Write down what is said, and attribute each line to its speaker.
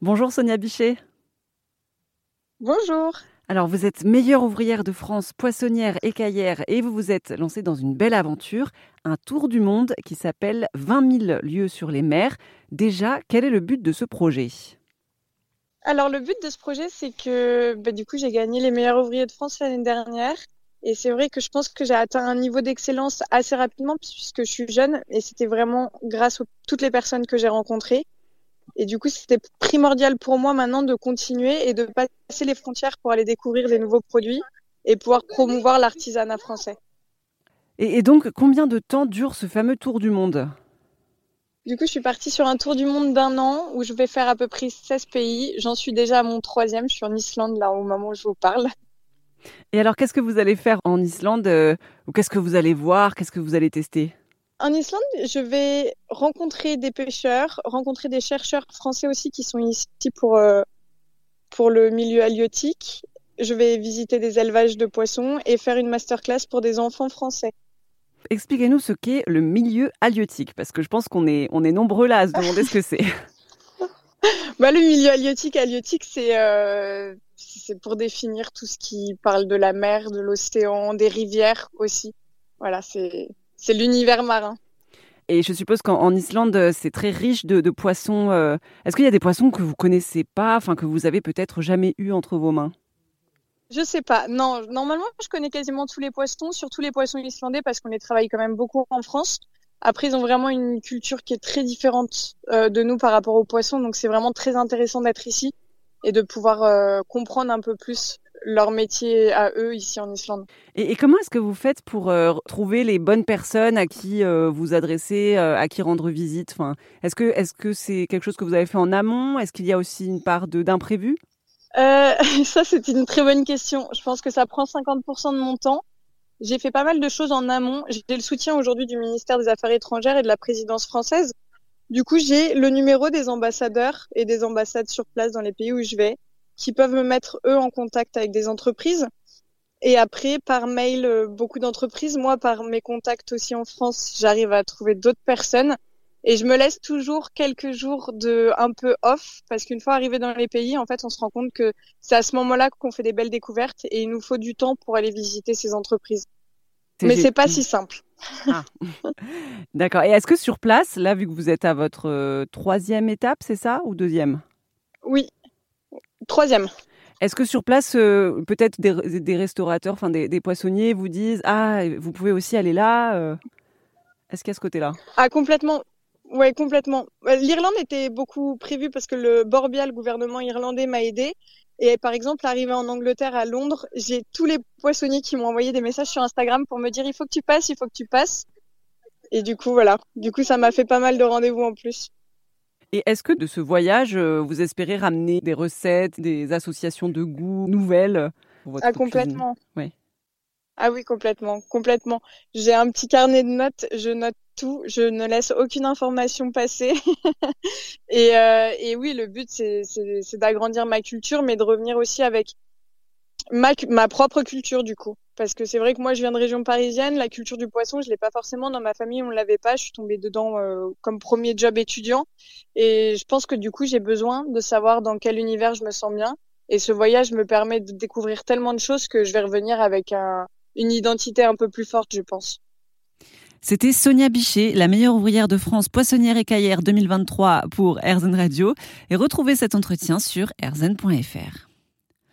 Speaker 1: Bonjour Sonia Bichet.
Speaker 2: Bonjour.
Speaker 1: Alors vous êtes meilleure ouvrière de France, poissonnière, écaillère et vous vous êtes lancée dans une belle aventure, un tour du monde qui s'appelle 20 000 lieux sur les mers. Déjà, quel est le but de ce projet?
Speaker 2: Alors le but de ce projet, c'est que bah, du coup j'ai gagné les meilleurs ouvriers de France l'année dernière. Et c'est vrai que je pense que j'ai atteint un niveau d'excellence assez rapidement puisque je suis jeune et c'était vraiment grâce à toutes les personnes que j'ai rencontrées. Et du coup, c'était primordial pour moi maintenant de continuer et de passer les frontières pour aller découvrir des nouveaux produits et pouvoir promouvoir l'artisanat français.
Speaker 1: Et, donc, combien de temps dure ce fameux tour du monde?
Speaker 2: Du coup, je suis partie sur un tour du monde d'un an où je vais faire à peu près 16 pays. J'en suis déjà à mon troisième. Je suis en Islande là au moment où je vous parle.
Speaker 1: Et alors, qu'est-ce que vous allez faire en Islande euh, Ou qu'est-ce que vous allez voir? Qu'est-ce que vous allez tester?
Speaker 2: En Islande, je vais rencontrer des pêcheurs, rencontrer des chercheurs français aussi qui sont ici pour, euh, pour le milieu halieutique. Je vais visiter des élevages de poissons et faire une masterclass pour des enfants français.
Speaker 1: Expliquez-nous ce qu'est le milieu halieutique, parce que je pense qu'on est, on est nombreux là à se demander ce que c'est.
Speaker 2: bah, le milieu halieutique, halieutique, c'est euh, c'est pour définir tout ce qui parle de la mer, de l'océan, des rivières aussi. Voilà, c'est c'est l'univers marin.
Speaker 1: Et je suppose qu'en Islande, euh, c'est très riche de, poissons. Euh. Est-ce qu'il y a des poissons que vous connaissez pas, enfin que vous avez peut-être jamais eu entre vos mains?
Speaker 2: Je sais pas. Non, normalement, je connais quasiment tous les poissons, surtout les poissons islandais, parce qu'on les travaille quand même beaucoup en France. Après, ils ont vraiment une culture qui est très différente euh, de nous par rapport aux poissons, donc c'est vraiment très intéressant d'être ici et de pouvoir comprendre un peu plus leur métier à eux ici en Islande.
Speaker 1: Et, comment est-ce que vous faites pour euh, trouver les bonnes personnes à qui euh, vous adresser, euh, à qui rendre visite? Enfin, Est-ce que est-ce que c'est quelque chose que vous avez fait en amont? Est-ce qu'il y a aussi une part d'imprévu?
Speaker 2: Ça, c'est une très bonne question. Je pense que ça prend 50% de mon temps. J'ai fait pas mal de choses en amont. J'ai le soutien aujourd'hui du ministère des Affaires étrangères et de la présidence française. Du coup, j'ai le numéro des ambassadeurs et des ambassades sur place dans les pays où je vais qui peuvent me mettre eux en contact avec des entreprises. Et après, par mail, euh, beaucoup d'entreprises. Moi, par mes contacts aussi en France, j'arrive à trouver d'autres personnes. Et je me laisse toujours quelques jours de un peu off, parce qu'une fois arrivé dans les pays, en fait, on se rend compte que c'est à ce moment-là qu'on fait des belles découvertes et il nous faut du temps pour aller visiter ces entreprises. Mais c'est pas si simple. Ah.
Speaker 1: D'accord. Et est-ce que sur place, là, vu que vous êtes à votre euh, troisième étape, c'est ça, ou deuxième?
Speaker 2: Oui, Troisième.
Speaker 1: Est-ce que sur place, euh, peut-être des, restaurateurs, enfin des, poissonniers vous disent Ah, vous pouvez aussi aller là euh, Est-ce qu'il y a ce côté-là?
Speaker 2: Ah, complètement. Oui, complètement. Euh, L'Irlande était beaucoup prévue parce que le Borbia, le gouvernement irlandais, m'a aidé. Et par exemple, arrivé en Angleterre, à Londres, j'ai tous les poissonniers qui m'ont envoyé des messages sur Instagram pour me dire il faut que tu passes, il faut que tu passes. Et du coup, voilà. Du coup, ça m'a fait pas mal de rendez-vous en plus.
Speaker 1: Et est-ce que de ce voyage, euh, vous espérez ramener des recettes, des associations de goût nouvelles
Speaker 2: pour votre Ah, complètement. Oui. Ah oui, complètement, complètement. J'ai un petit carnet de notes, je note tout, je ne laisse aucune information passer. et, euh, et, oui, le but, c'est d'agrandir ma culture, mais de revenir aussi avec ma, ma propre culture, du coup. Parce que c'est vrai que moi, je viens de région parisienne. La culture du poisson, je l'ai pas forcément. Dans ma famille, on l'avait pas. Je suis tombée dedans euh, comme premier job étudiant. Et je pense que du coup, j'ai besoin de savoir dans quel univers je me sens bien. Et ce voyage me permet de découvrir tellement de choses que je vais revenir avec une identité un peu plus forte, je pense.
Speaker 1: C'était Sonia Bichet, la meilleure ouvrière de France poissonnière et caillère 2023 pour Erzen Radio. Et retrouvez cet entretien sur erzen.fr.